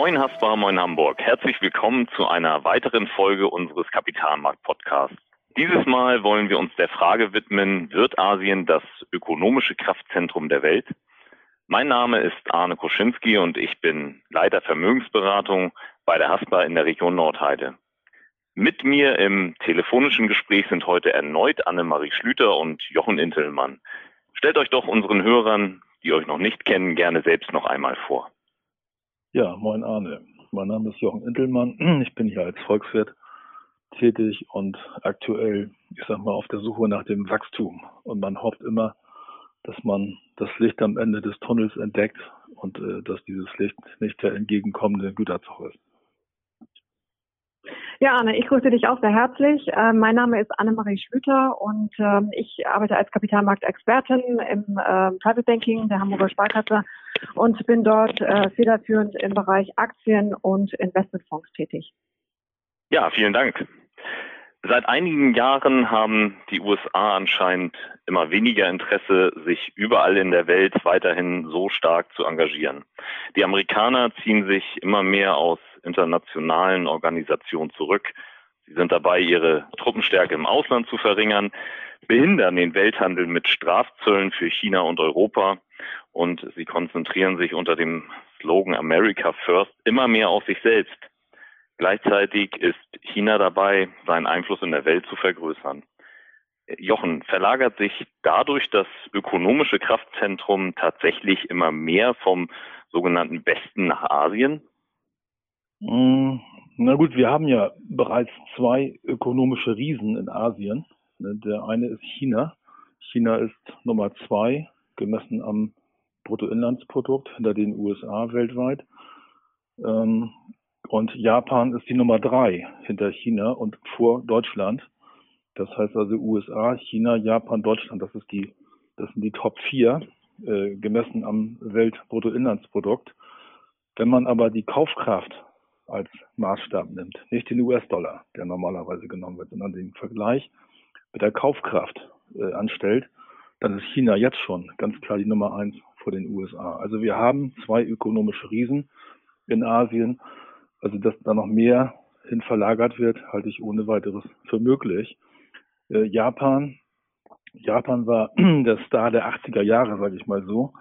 Moin Haspa, moin Hamburg. Herzlich willkommen zu einer weiteren Folge unseres Kapitalmarkt-Podcasts. Dieses Mal wollen wir uns der Frage widmen, wird Asien das ökonomische Kraftzentrum der Welt? Mein Name ist Arne Koschinski und ich bin Leiter Vermögensberatung bei der Haspa in der Region Nordheide. Mit mir im telefonischen Gespräch sind heute erneut Annemarie Schlüter und Jochen Intelmann. Stellt euch doch unseren Hörern, die euch noch nicht kennen, gerne selbst noch einmal vor. Ja, moin Arne. Mein Name ist Jochen Intelmann. Ich bin hier als Volkswirt tätig und aktuell, ich sag mal, auf der Suche nach dem Wachstum. Und man hofft immer, dass man das Licht am Ende des Tunnels entdeckt und äh, dass dieses Licht nicht der entgegenkommende Güterzug ist. Ja, Anne, ich grüße dich auch sehr herzlich. Äh, mein Name ist Annemarie Schlüter und äh, ich arbeite als Kapitalmarktexpertin im äh, Private Banking der Hamburger Sparkasse und bin dort äh, federführend im Bereich Aktien und Investmentfonds tätig. Ja, vielen Dank. Seit einigen Jahren haben die USA anscheinend immer weniger Interesse, sich überall in der Welt weiterhin so stark zu engagieren. Die Amerikaner ziehen sich immer mehr aus internationalen Organisationen zurück. Sie sind dabei, ihre Truppenstärke im Ausland zu verringern, behindern den Welthandel mit Strafzöllen für China und Europa und sie konzentrieren sich unter dem Slogan America First immer mehr auf sich selbst. Gleichzeitig ist China dabei, seinen Einfluss in der Welt zu vergrößern. Jochen, verlagert sich dadurch das ökonomische Kraftzentrum tatsächlich immer mehr vom sogenannten Westen nach Asien? Mm, na gut, wir haben ja bereits zwei ökonomische Riesen in Asien. Der eine ist China. China ist Nummer zwei, gemessen am Bruttoinlandsprodukt hinter den USA weltweit. Und Japan ist die Nummer drei hinter China und vor Deutschland. Das heißt also USA, China, Japan, Deutschland, das ist die, das sind die Top vier, äh, gemessen am Weltbruttoinlandsprodukt. Wenn man aber die Kaufkraft als Maßstab nimmt, nicht den US-Dollar, der normalerweise genommen wird, sondern den Vergleich mit der Kaufkraft äh, anstellt, dann ist China jetzt schon ganz klar die Nummer eins vor den USA. Also wir haben zwei ökonomische Riesen in Asien also, dass da noch mehr hin verlagert wird, halte ich ohne weiteres für möglich. Äh, Japan, Japan war der Star der 80er Jahre, sage ich mal so.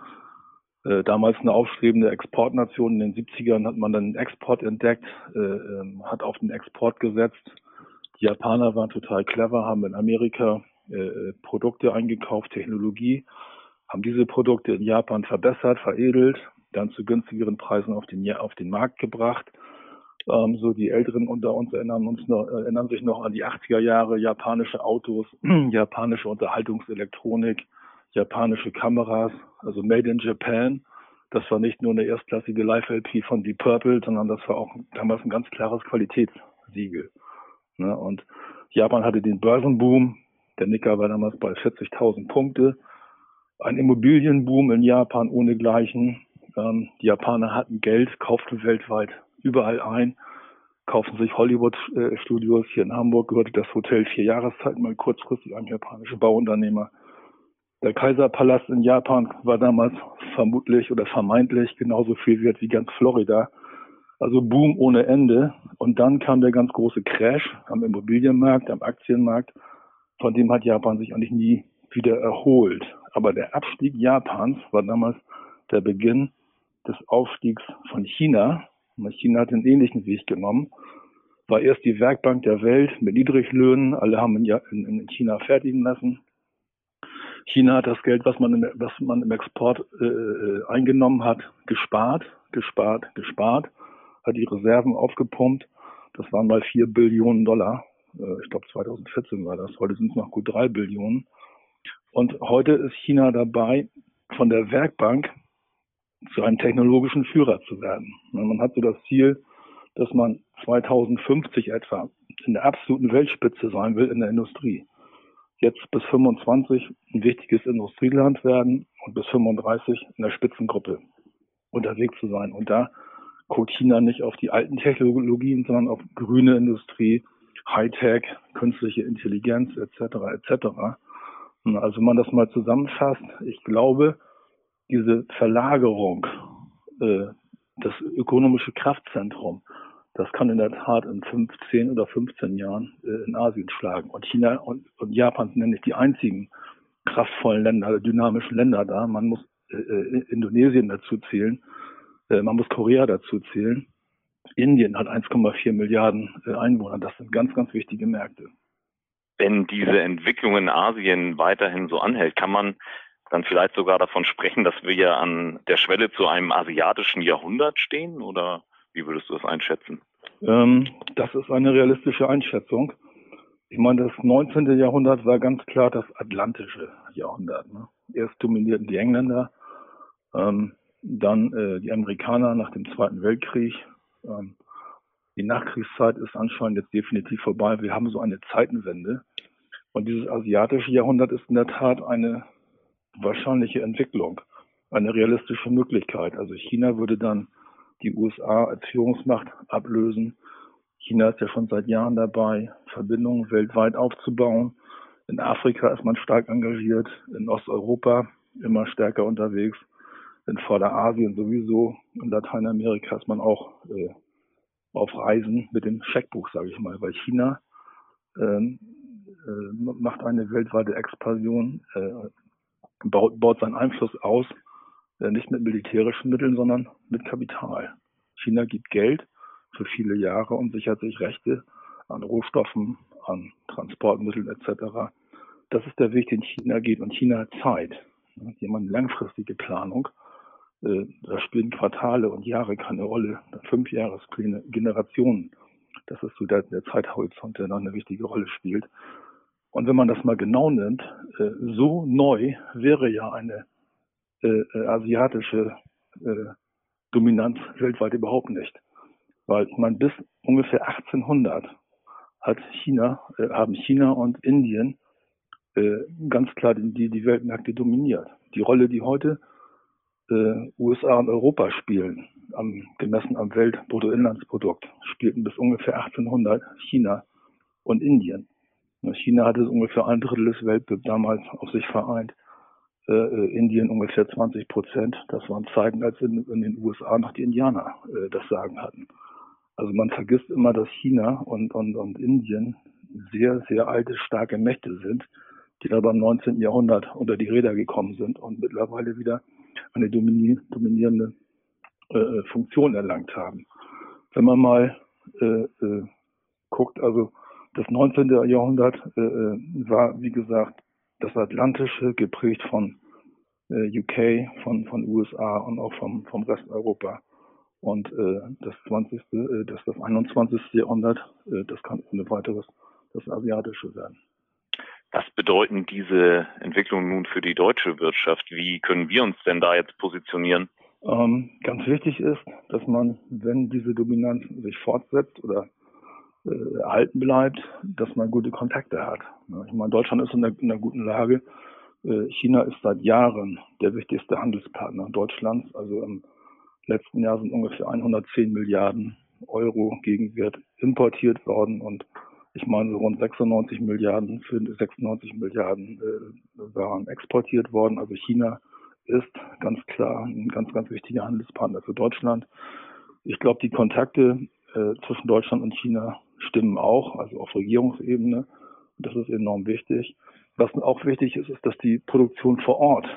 Äh, damals eine aufstrebende Exportnation. In den 70ern hat man dann den Export entdeckt, äh, ähm, hat auf den Export gesetzt. Die Japaner waren total clever, haben in Amerika äh, äh, Produkte eingekauft, Technologie, haben diese Produkte in Japan verbessert, veredelt, dann zu günstigeren Preisen auf den, auf den Markt gebracht ähm, so die Älteren unter uns erinnern uns noch, erinnern sich noch an die 80er Jahre, japanische Autos, japanische Unterhaltungselektronik, japanische Kameras, also Made in Japan. Das war nicht nur eine erstklassige Live-LP von Deep Purple, sondern das war auch damals ein ganz klares Qualitätssiegel. Ne? Und Japan hatte den Börsenboom. Der Nikkei war damals bei 40.000 Punkte. Ein Immobilienboom in Japan ohnegleichen. Ähm, die Japaner hatten Geld, kauften weltweit überall ein, kaufen sich Hollywood-Studios. Hier in Hamburg gehörte das Hotel vier Jahreszeiten mal kurzfristig einem japanischen Bauunternehmer. Der Kaiserpalast in Japan war damals vermutlich oder vermeintlich genauso viel wert wie ganz Florida. Also Boom ohne Ende. Und dann kam der ganz große Crash am Immobilienmarkt, am Aktienmarkt. Von dem hat Japan sich eigentlich nie wieder erholt. Aber der Abstieg Japans war damals der Beginn des Aufstiegs von China China hat einen ähnlichen Weg genommen. War erst die Werkbank der Welt mit Niedriglöhnen. Alle haben in, in China fertigen lassen. China hat das Geld, was man im, was man im Export äh, äh, eingenommen hat, gespart, gespart, gespart, hat die Reserven aufgepumpt. Das waren mal vier Billionen Dollar. Äh, ich glaube 2014 war das. Heute sind es noch gut drei Billionen. Und heute ist China dabei, von der Werkbank zu einem technologischen Führer zu werden. Man hat so das Ziel, dass man 2050 etwa in der absoluten Weltspitze sein will in der Industrie. Jetzt bis 25 ein wichtiges Industrieland werden und bis 35 in der Spitzengruppe unterwegs zu sein. Und da guckt China nicht auf die alten Technologien, sondern auf grüne Industrie, Hightech, künstliche Intelligenz etc. etc. Also wenn man das mal zusammenfasst, ich glaube, diese Verlagerung äh, das ökonomische Kraftzentrum, das kann in der Tat in 15 oder 15 Jahren äh, in Asien schlagen. Und China und, und Japan sind ja nicht die einzigen kraftvollen Länder, dynamischen Länder da. Man muss äh, äh Indonesien dazu zählen, äh, man muss Korea dazu zählen. Indien hat 1,4 Milliarden äh, Einwohner. Das sind ganz, ganz wichtige Märkte. Wenn diese Entwicklung in Asien weiterhin so anhält, kann man dann vielleicht sogar davon sprechen, dass wir ja an der Schwelle zu einem asiatischen Jahrhundert stehen? Oder wie würdest du das einschätzen? Ähm, das ist eine realistische Einschätzung. Ich meine, das 19. Jahrhundert war ganz klar das atlantische Jahrhundert. Ne? Erst dominierten die Engländer, ähm, dann äh, die Amerikaner nach dem Zweiten Weltkrieg. Ähm, die Nachkriegszeit ist anscheinend jetzt definitiv vorbei. Wir haben so eine Zeitenwende. Und dieses asiatische Jahrhundert ist in der Tat eine wahrscheinliche Entwicklung, eine realistische Möglichkeit. Also China würde dann die USA als Führungsmacht ablösen. China ist ja schon seit Jahren dabei, Verbindungen weltweit aufzubauen. In Afrika ist man stark engagiert, in Osteuropa immer stärker unterwegs, in Vorderasien sowieso, in Lateinamerika ist man auch äh, auf Reisen mit dem Scheckbuch, sage ich mal, weil China ähm, äh, macht eine weltweite Expansion, äh, baut, baut seinen Einfluss aus äh, nicht mit militärischen Mitteln, sondern mit Kapital. China gibt Geld für viele Jahre und sichert sich Rechte an Rohstoffen, an Transportmitteln etc. Das ist der Weg, den China geht. Und China hat Zeit. Eine langfristige Planung. Äh, da spielen Quartale und Jahre keine Rolle. Fünfjahrespläne, Generationen. Das ist so der, der Zeithorizont, der noch eine wichtige Rolle spielt. Und wenn man das mal genau nimmt, äh, so neu wäre ja eine äh, äh, asiatische äh, Dominanz weltweit überhaupt nicht. Weil meine, bis ungefähr 1800 hat China, äh, haben China und Indien äh, ganz klar die, die Weltmärkte dominiert. Die Rolle, die heute äh, USA und Europa spielen, am, gemessen am Weltbruttoinlandsprodukt, spielten bis ungefähr 1800 China und Indien. China hatte ungefähr ein Drittel des Weltbild damals auf sich vereint äh, äh Indien ungefähr 20 Prozent. Das waren Zeiten, als in, in den USA noch die Indianer äh, das Sagen hatten. Also man vergisst immer, dass China und, und, und Indien sehr, sehr alte, starke Mächte sind, die aber im 19. Jahrhundert unter die Räder gekommen sind und mittlerweile wieder eine dominierende äh, Funktion erlangt haben. Wenn man mal äh, äh, guckt, also das 19. Jahrhundert äh, äh, war, wie gesagt, das Atlantische, geprägt von äh, UK, von, von USA und auch vom, vom Rest Europa. Und äh, das 20., äh, das, das 21. Jahrhundert, äh, das kann ohne weiteres das Asiatische werden. Was bedeuten diese Entwicklungen nun für die deutsche Wirtschaft? Wie können wir uns denn da jetzt positionieren? Ähm, ganz wichtig ist, dass man, wenn diese Dominanz sich fortsetzt oder äh, erhalten bleibt, dass man gute Kontakte hat. Ich meine, Deutschland ist in einer, in einer guten Lage. Äh, China ist seit Jahren der wichtigste Handelspartner Deutschlands. Also im letzten Jahr sind ungefähr 110 Milliarden Euro Gegenwert importiert worden und ich meine, so rund 96 Milliarden für 96 Milliarden äh, waren exportiert worden. Also China ist ganz klar ein ganz, ganz wichtiger Handelspartner für Deutschland. Ich glaube, die Kontakte äh, zwischen Deutschland und China stimmen auch, also auf Regierungsebene. Das ist enorm wichtig. Was auch wichtig ist, ist, dass die Produktion vor Ort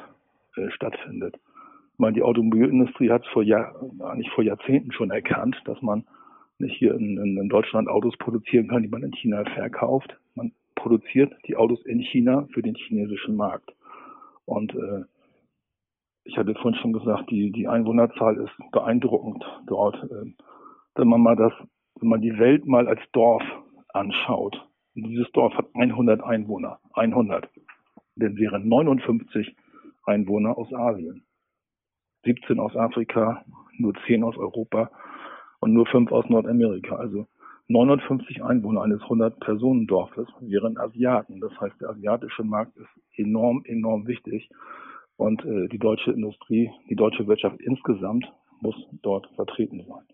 äh, stattfindet. Ich meine, die Automobilindustrie hat vor Jahr, vor Jahrzehnten schon erkannt, dass man nicht hier in, in, Deutschland Autos produzieren kann, die man in China verkauft. Man produziert die Autos in China für den chinesischen Markt. Und äh, ich hatte vorhin schon gesagt, die, die Einwohnerzahl ist beeindruckend dort. Äh, wenn man mal das wenn man die Welt mal als Dorf anschaut, dieses Dorf hat 100 Einwohner, 100, dann wären 59 Einwohner aus Asien, 17 aus Afrika, nur 10 aus Europa und nur 5 aus Nordamerika. Also 59 Einwohner eines 100-Personen-Dorfes wären Asiaten. Das heißt, der asiatische Markt ist enorm, enorm wichtig. Und äh, die deutsche Industrie, die deutsche Wirtschaft insgesamt muss dort vertreten sein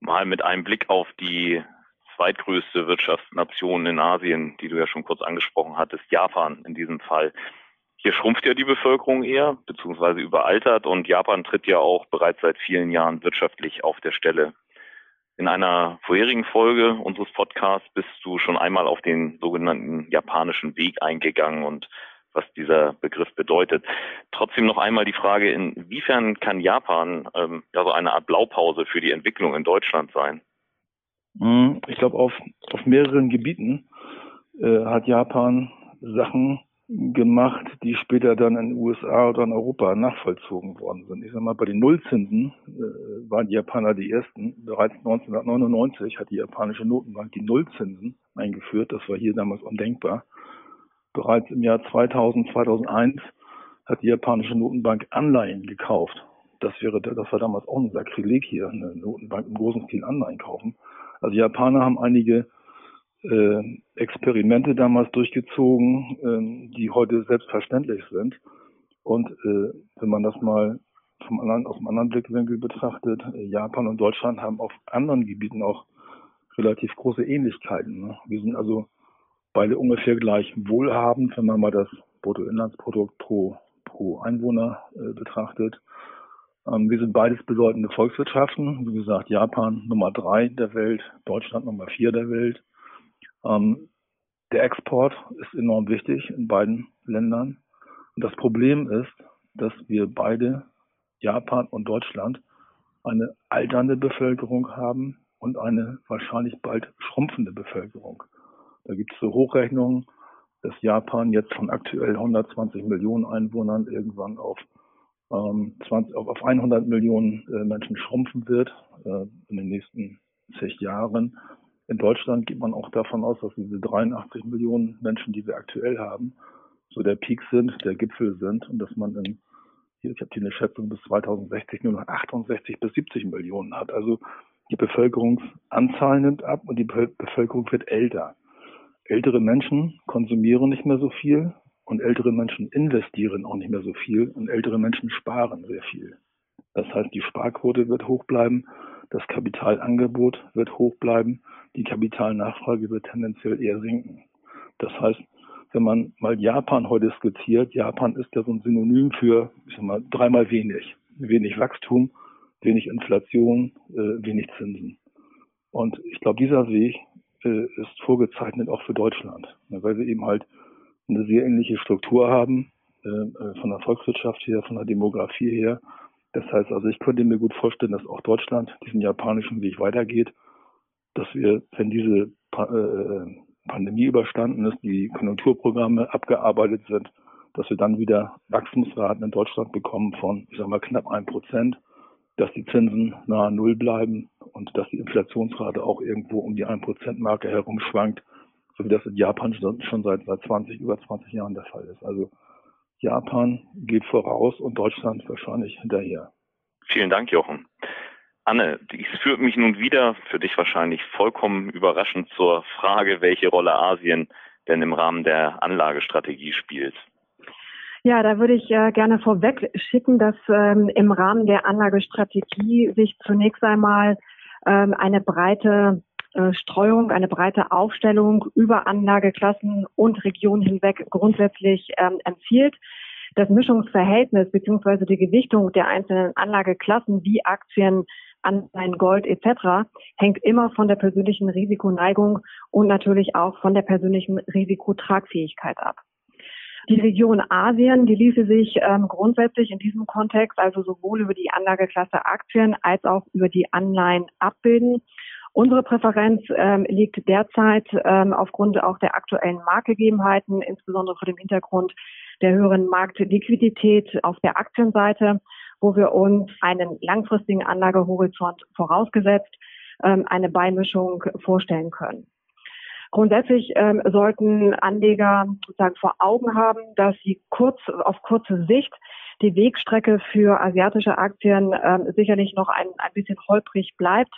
mal mit einem Blick auf die zweitgrößte Wirtschaftsnation in Asien, die du ja schon kurz angesprochen hattest, Japan in diesem Fall. Hier schrumpft ja die Bevölkerung eher, beziehungsweise überaltert und Japan tritt ja auch bereits seit vielen Jahren wirtschaftlich auf der Stelle. In einer vorherigen Folge unseres Podcasts bist du schon einmal auf den sogenannten japanischen Weg eingegangen und was dieser Begriff bedeutet. Trotzdem noch einmal die Frage, inwiefern kann Japan ähm, ja so eine Art Blaupause für die Entwicklung in Deutschland sein? Hm, ich glaube, auf, auf mehreren Gebieten äh, hat Japan Sachen gemacht, die später dann in den USA oder in Europa nachvollzogen worden sind. Ich sag mal, bei den Nullzinsen äh, waren die Japaner die ersten. Bereits 1999 hat die japanische Notenbank die Nullzinsen eingeführt. Das war hier damals undenkbar. Bereits im Jahr 2000, 2001 hat die japanische Notenbank Anleihen gekauft. Das wäre, das war damals auch ein Sakrileg hier, eine Notenbank im großen Stil Anleihen kaufen. Also die Japaner haben einige äh, Experimente damals durchgezogen, äh, die heute selbstverständlich sind. Und äh, wenn man das mal vom anderen, aus einem anderen Blickwinkel betrachtet, äh, Japan und Deutschland haben auf anderen Gebieten auch relativ große Ähnlichkeiten. Ne? Wir sind also beide ungefähr gleich wohlhabend, wenn man mal das Bruttoinlandsprodukt pro, pro Einwohner äh, betrachtet. Ähm, wir sind beides bedeutende Volkswirtschaften. Wie gesagt, Japan Nummer drei der Welt, Deutschland Nummer vier der Welt. Ähm, der Export ist enorm wichtig in beiden Ländern. Und das Problem ist, dass wir beide, Japan und Deutschland, eine alternde Bevölkerung haben und eine wahrscheinlich bald schrumpfende Bevölkerung. Da gibt es so Hochrechnungen, dass Japan jetzt von aktuell 120 Millionen Einwohnern irgendwann auf, ähm, 20, auf, auf 100 Millionen äh, Menschen schrumpfen wird äh, in den nächsten zig Jahren. In Deutschland geht man auch davon aus, dass diese 83 Millionen Menschen, die wir aktuell haben, so der Peak sind, der Gipfel sind und dass man in, hier, ich habe hier eine Schätzung bis 2060 nur noch 68 bis 70 Millionen hat. Also die Bevölkerungsanzahl nimmt ab und die Bevölkerung wird älter. Ältere Menschen konsumieren nicht mehr so viel und ältere Menschen investieren auch nicht mehr so viel und ältere Menschen sparen sehr viel. Das heißt, die Sparquote wird hoch bleiben, das Kapitalangebot wird hoch bleiben die Kapitalnachfrage wird tendenziell eher sinken. Das heißt, wenn man mal Japan heute skizziert, Japan ist ja so ein Synonym für, ich sag mal, dreimal wenig. Wenig Wachstum, wenig Inflation, äh, wenig Zinsen. Und ich glaube, dieser Weg äh, ist vorgezeichnet auch für Deutschland, ne, weil wir eben halt eine sehr ähnliche Struktur haben, äh, äh, von der Volkswirtschaft her, von der Demografie her. Das heißt also, ich könnte mir gut vorstellen, dass auch Deutschland diesen japanischen Weg weitergeht dass wir, wenn diese pa äh, Pandemie überstanden ist, die Konjunkturprogramme abgearbeitet sind, dass wir dann wieder Wachstumsraten in Deutschland bekommen von, ich sag mal, knapp ein Prozent, dass die Zinsen nahe Null bleiben und dass die Inflationsrate auch irgendwo um die ein Prozent Marke herumschwankt, so wie das in Japan schon seit, seit 20, über 20 Jahren der Fall ist. Also Japan geht voraus und Deutschland wahrscheinlich hinterher. Vielen Dank, Jochen. Anne, dies führt mich nun wieder, für dich wahrscheinlich vollkommen überraschend, zur Frage, welche Rolle Asien denn im Rahmen der Anlagestrategie spielt. Ja, da würde ich äh, gerne vorweg schicken, dass ähm, im Rahmen der Anlagestrategie sich zunächst einmal ähm, eine breite äh, Streuung, eine breite Aufstellung über Anlageklassen und Regionen hinweg grundsätzlich ähm, empfiehlt. Das Mischungsverhältnis beziehungsweise die Gewichtung der einzelnen Anlageklassen wie Aktien, Anleihen, Gold etc. hängt immer von der persönlichen Risikoneigung und natürlich auch von der persönlichen Risikotragfähigkeit ab. Die Region Asien, die ließe sich ähm, grundsätzlich in diesem Kontext also sowohl über die Anlageklasse Aktien als auch über die Anleihen abbilden. Unsere Präferenz ähm, liegt derzeit ähm, aufgrund auch der aktuellen Marktgegebenheiten, insbesondere vor dem Hintergrund der höheren Marktliquidität auf der Aktienseite wo wir uns einen langfristigen Anlagehorizont vorausgesetzt ähm, eine Beimischung vorstellen können. Grundsätzlich ähm, sollten Anleger sozusagen vor Augen haben, dass sie kurz auf kurze Sicht die Wegstrecke für asiatische Aktien ähm, sicherlich noch ein, ein bisschen holprig bleibt.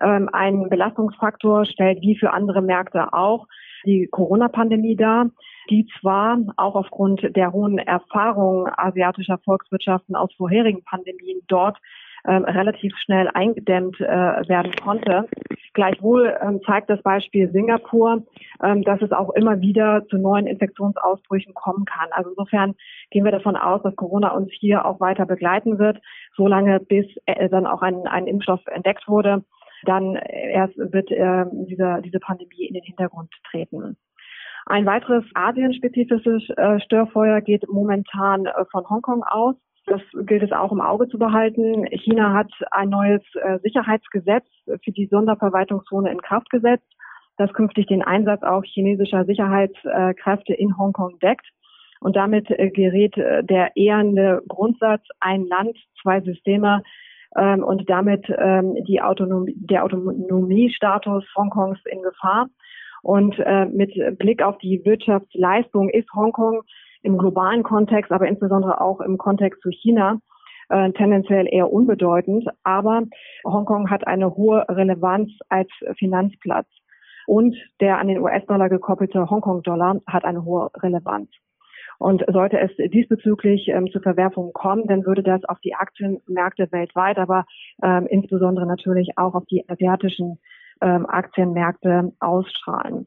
Ähm, ein Belastungsfaktor stellt wie für andere Märkte auch die Corona-Pandemie dar, die zwar auch aufgrund der hohen Erfahrung asiatischer Volkswirtschaften aus vorherigen Pandemien dort ähm, relativ schnell eingedämmt äh, werden konnte. Gleichwohl ähm, zeigt das Beispiel Singapur, ähm, dass es auch immer wieder zu neuen Infektionsausbrüchen kommen kann. Also insofern gehen wir davon aus, dass Corona uns hier auch weiter begleiten wird, solange bis äh, dann auch ein, ein Impfstoff entdeckt wurde. Dann erst wird äh, diese, diese Pandemie in den Hintergrund treten. Ein weiteres asienspezifisches äh, Störfeuer geht momentan äh, von Hongkong aus. Das gilt es auch im Auge zu behalten. China hat ein neues äh, Sicherheitsgesetz für die Sonderverwaltungszone in Kraft gesetzt, das künftig den Einsatz auch chinesischer Sicherheitskräfte in Hongkong deckt. Und damit äh, gerät äh, der ehernde Grundsatz ein Land, zwei Systeme ähm, und damit ähm, die Autonomie, der Autonomiestatus Hongkongs in Gefahr. Und mit Blick auf die Wirtschaftsleistung ist Hongkong im globalen Kontext, aber insbesondere auch im Kontext zu China äh, tendenziell eher unbedeutend. Aber Hongkong hat eine hohe Relevanz als Finanzplatz. Und der an den US-Dollar gekoppelte Hongkong-Dollar hat eine hohe Relevanz. Und sollte es diesbezüglich ähm, zu Verwerfungen kommen, dann würde das auf die Aktienmärkte weltweit, aber ähm, insbesondere natürlich auch auf die asiatischen ähm, Aktienmärkte ausstrahlen.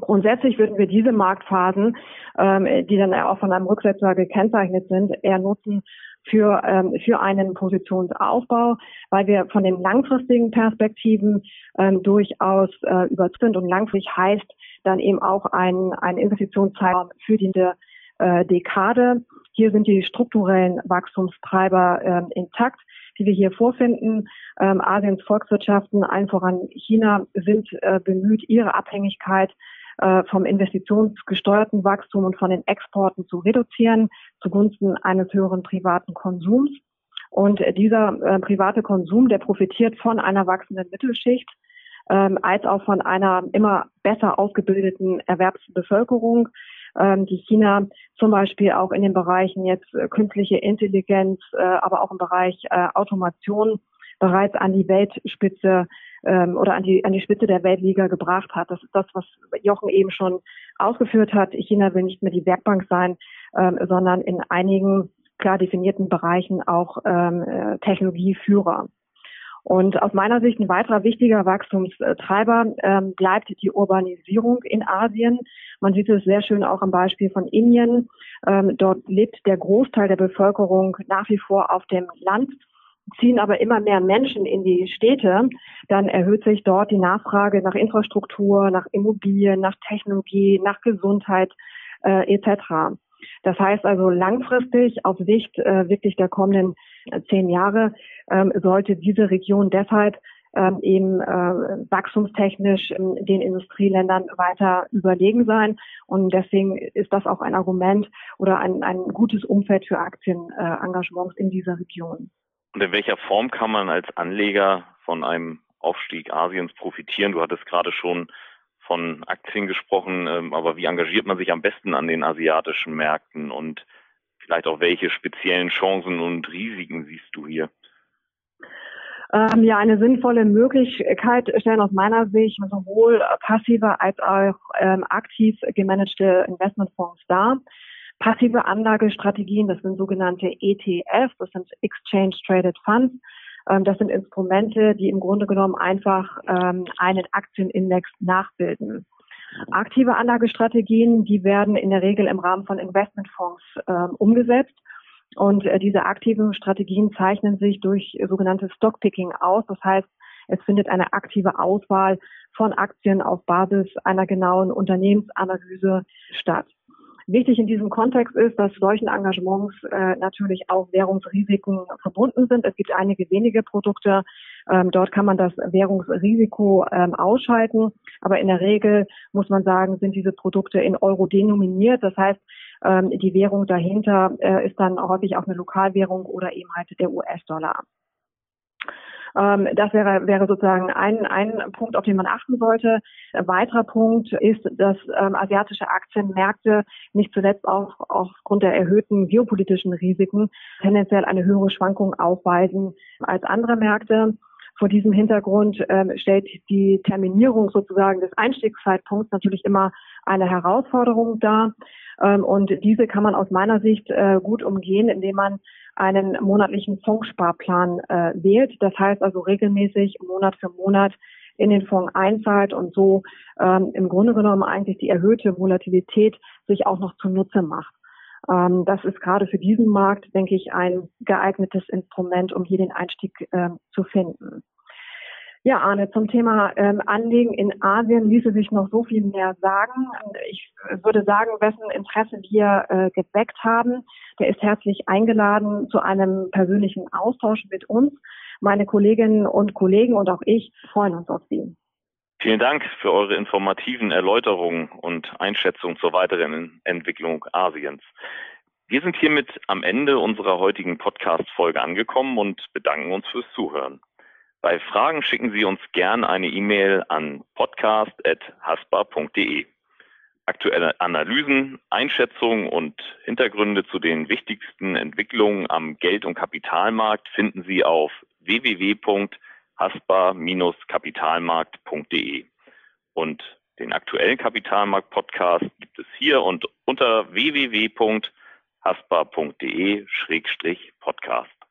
Grundsätzlich würden wir diese Marktphasen, ähm, die dann auch von einem Rücksetzer gekennzeichnet sind, eher nutzen für, ähm, für einen Positionsaufbau, weil wir von den langfristigen Perspektiven ähm, durchaus äh, überzeugt und langfristig heißt dann eben auch ein, ein Investitionszeitraum für die äh, Dekade. Hier sind die strukturellen Wachstumstreiber äh, intakt die wir hier vorfinden. Ähm, Asiens Volkswirtschaften, allen voran China, sind äh, bemüht, ihre Abhängigkeit äh, vom investitionsgesteuerten Wachstum und von den Exporten zu reduzieren zugunsten eines höheren privaten Konsums. Und äh, dieser äh, private Konsum, der profitiert von einer wachsenden Mittelschicht, ähm, als auch von einer immer besser ausgebildeten Erwerbsbevölkerung ähm, die China zum Beispiel auch in den Bereichen jetzt äh, künstliche Intelligenz, äh, aber auch im Bereich äh, Automation bereits an die Weltspitze ähm, oder an die, an die Spitze der Weltliga gebracht hat. Das ist das, was Jochen eben schon ausgeführt hat. China will nicht mehr die Werkbank sein, ähm, sondern in einigen klar definierten Bereichen auch ähm, äh, Technologieführer. Und aus meiner Sicht ein weiterer wichtiger Wachstumstreiber ähm, bleibt die Urbanisierung in Asien. Man sieht es sehr schön auch am Beispiel von Indien. Ähm, dort lebt der Großteil der Bevölkerung nach wie vor auf dem Land ziehen aber immer mehr Menschen in die Städte, dann erhöht sich dort die Nachfrage nach Infrastruktur, nach Immobilien, nach Technologie, nach Gesundheit äh, etc. Das heißt also langfristig auf Sicht äh, wirklich der kommenden äh, zehn Jahre ähm, sollte diese Region deshalb ähm, eben äh, wachstumstechnisch ähm, den Industrieländern weiter überlegen sein. Und deswegen ist das auch ein Argument oder ein, ein gutes Umfeld für Aktienengagements in dieser Region. Und in welcher Form kann man als Anleger von einem Aufstieg Asiens profitieren? Du hattest gerade schon von Aktien gesprochen, ähm, aber wie engagiert man sich am besten an den asiatischen Märkten und vielleicht auch welche speziellen Chancen und Risiken siehst du hier? Ähm, ja, eine sinnvolle Möglichkeit stellen aus meiner Sicht sowohl passive als auch ähm, aktiv gemanagte Investmentfonds dar. Passive Anlagestrategien, das sind sogenannte ETF, das sind Exchange Traded Funds. Ähm, das sind Instrumente, die im Grunde genommen einfach ähm, einen Aktienindex nachbilden. Aktive Anlagestrategien, die werden in der Regel im Rahmen von Investmentfonds ähm, umgesetzt. Und äh, diese aktiven Strategien zeichnen sich durch sogenanntes Stockpicking aus. Das heißt, es findet eine aktive Auswahl von Aktien auf Basis einer genauen Unternehmensanalyse statt. Wichtig in diesem Kontext ist, dass solchen Engagements äh, natürlich auch Währungsrisiken verbunden sind. Es gibt einige wenige Produkte, ähm, dort kann man das Währungsrisiko ähm, ausschalten. Aber in der Regel muss man sagen, sind diese Produkte in Euro denominiert. Das heißt, ähm, die Währung dahinter äh, ist dann häufig auch eine Lokalwährung oder eben halt der US-Dollar. Ähm, das wäre, wäre sozusagen ein, ein Punkt, auf den man achten sollte. Ein weiterer Punkt ist, dass ähm, asiatische Aktienmärkte nicht zuletzt auch aufgrund der erhöhten geopolitischen Risiken tendenziell eine höhere Schwankung aufweisen als andere Märkte. Vor diesem Hintergrund ähm, stellt die Terminierung sozusagen des Einstiegszeitpunkts natürlich immer eine Herausforderung dar. Ähm, und diese kann man aus meiner Sicht äh, gut umgehen, indem man einen monatlichen Fondssparplan äh, wählt. Das heißt also regelmäßig Monat für Monat in den Fonds einzahlt und so ähm, im Grunde genommen eigentlich die erhöhte Volatilität sich auch noch zunutze macht. Ähm, das ist gerade für diesen Markt, denke ich, ein geeignetes Instrument, um hier den Einstieg äh, zu finden. Ja, Arne, zum Thema ähm, Anlegen in Asien ließe sich noch so viel mehr sagen. Ich würde sagen, wessen Interesse wir äh, geweckt haben, der ist herzlich eingeladen zu einem persönlichen Austausch mit uns. Meine Kolleginnen und Kollegen und auch ich freuen uns auf Sie. Vielen Dank für eure informativen Erläuterungen und Einschätzungen zur weiteren Entwicklung Asiens. Wir sind hiermit am Ende unserer heutigen Podcast-Folge angekommen und bedanken uns fürs Zuhören. Bei Fragen schicken Sie uns gern eine E-Mail an podcast.haspa.de. Aktuelle Analysen, Einschätzungen und Hintergründe zu den wichtigsten Entwicklungen am Geld- und Kapitalmarkt finden Sie auf www haspa-kapitalmarkt.de. Und den aktuellen Kapitalmarkt-Podcast gibt es hier und unter www.haspa.de-podcast.